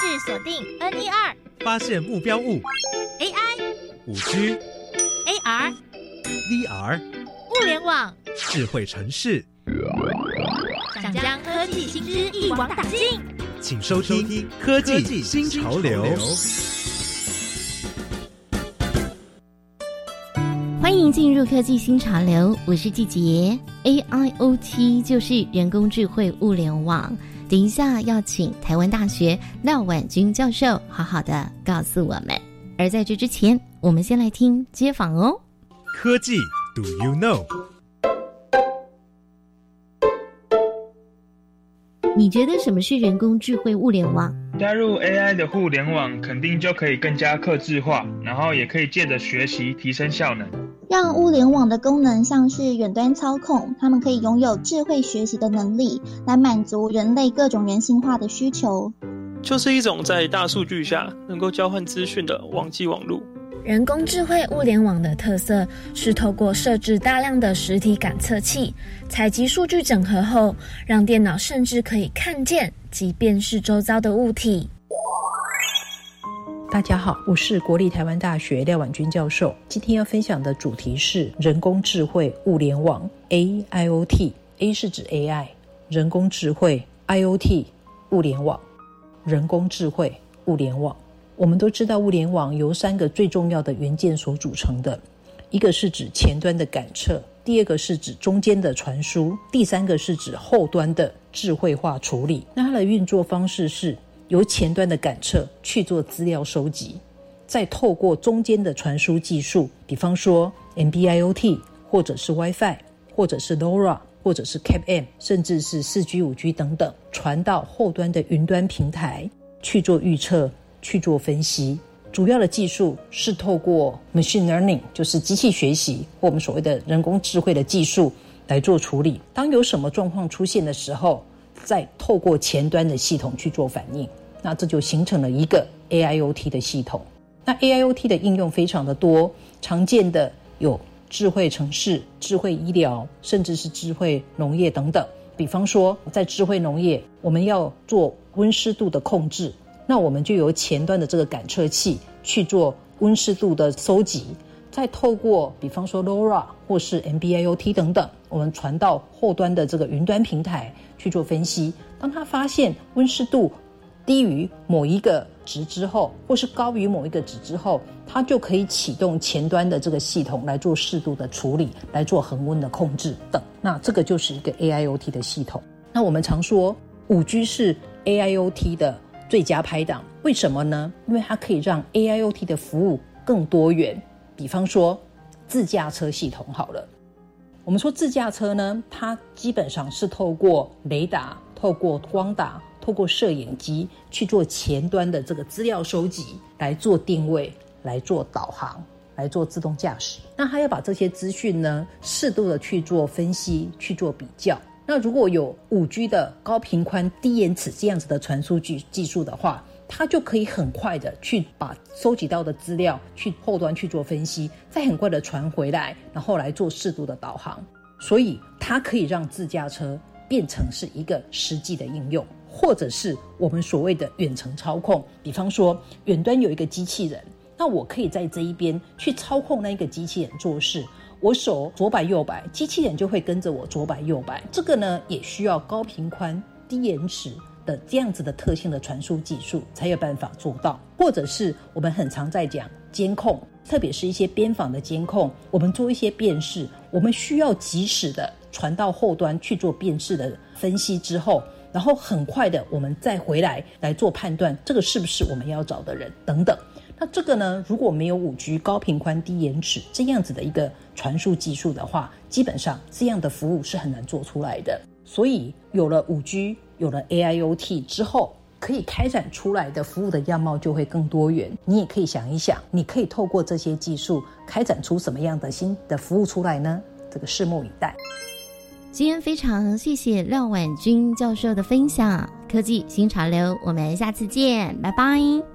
制锁定 N E 二，发现目标物 AI、五 G、AR、VR、物联网，智慧城市，想将科技新知一网打尽。请收听《科技新潮流》。欢迎进入科技新潮流，我是季杰。AIoT 就是人工智慧物联网。等一下要请台湾大学廖婉君教授好好的告诉我们。而在这之前，我们先来听街访哦。科技，Do you know？你觉得什么是人工智慧物联网？加入 AI 的互联网，肯定就可以更加克制化，然后也可以借着学习提升效能。让物联网的功能像是远端操控，他们可以拥有智慧学习的能力，来满足人类各种人性化的需求。就是一种在大数据下能够交换资讯的网际网络。人工智慧物联网的特色是透过设置大量的实体感测器，采集数据整合后，让电脑甚至可以看见及辨识周遭的物体。大家好，我是国立台湾大学廖婉君教授。今天要分享的主题是人工智慧物联网 （AIoT）。A 是指 AI，人工智慧；IoT，物联网。人工智慧物联网，我们都知道，物联网由三个最重要的元件所组成的，一个是指前端的感测，第二个是指中间的传输，第三个是指后端的智慧化处理。那它的运作方式是。由前端的感测去做资料收集，再透过中间的传输技术，比方说 NB-IoT，或者是 WiFi，或者是 LoRa，或者是 Cap-M，甚至是四 G、五 G 等等，传到后端的云端平台去做预测、去做分析。主要的技术是透过 Machine Learning，就是机器学习，或我们所谓的人工智慧的技术来做处理。当有什么状况出现的时候，再透过前端的系统去做反应。那这就形成了一个 AIoT 的系统。那 AIoT 的应用非常的多，常见的有智慧城市、智慧医疗，甚至是智慧农业等等。比方说，在智慧农业，我们要做温湿度的控制，那我们就由前端的这个感测器去做温湿度的收集，再透过比方说 LoRa 或是 M B I O T 等等，我们传到后端的这个云端平台去做分析。当他发现温湿度，低于某一个值之后，或是高于某一个值之后，它就可以启动前端的这个系统来做适度的处理，来做恒温的控制等。那这个就是一个 AIoT 的系统。那我们常说五 G 是 AIoT 的最佳拍档，为什么呢？因为它可以让 AIoT 的服务更多元。比方说自驾车系统好了，我们说自驾车呢，它基本上是透过雷达、透过光达。透过摄影机去做前端的这个资料收集，来做定位，来做导航，来做自动驾驶。那它要把这些资讯呢，适度的去做分析，去做比较。那如果有五 G 的高频宽、低延迟这样子的传输技技术的话，它就可以很快的去把收集到的资料去后端去做分析，再很快的传回来，然后来做适度的导航。所以它可以让自驾车变成是一个实际的应用。或者是我们所谓的远程操控，比方说远端有一个机器人，那我可以在这一边去操控那一个机器人做事，我手左摆右摆，机器人就会跟着我左摆右摆。这个呢，也需要高频宽、低延迟的这样子的特性的传输技术才有办法做到。或者是我们很常在讲监控，特别是一些边防的监控，我们做一些辨识，我们需要及时的传到后端去做辨识的分析之后。然后很快的，我们再回来来做判断，这个是不是我们要找的人等等。那这个呢，如果没有五 G 高频宽低延迟这样子的一个传输技术的话，基本上这样的服务是很难做出来的。所以有了五 G，有了 AIoT 之后，可以开展出来的服务的样貌就会更多元。你也可以想一想，你可以透过这些技术开展出什么样的新的服务出来呢？这个拭目以待。今天非常谢谢廖婉君教授的分享，科技新潮流，我们下次见，拜拜。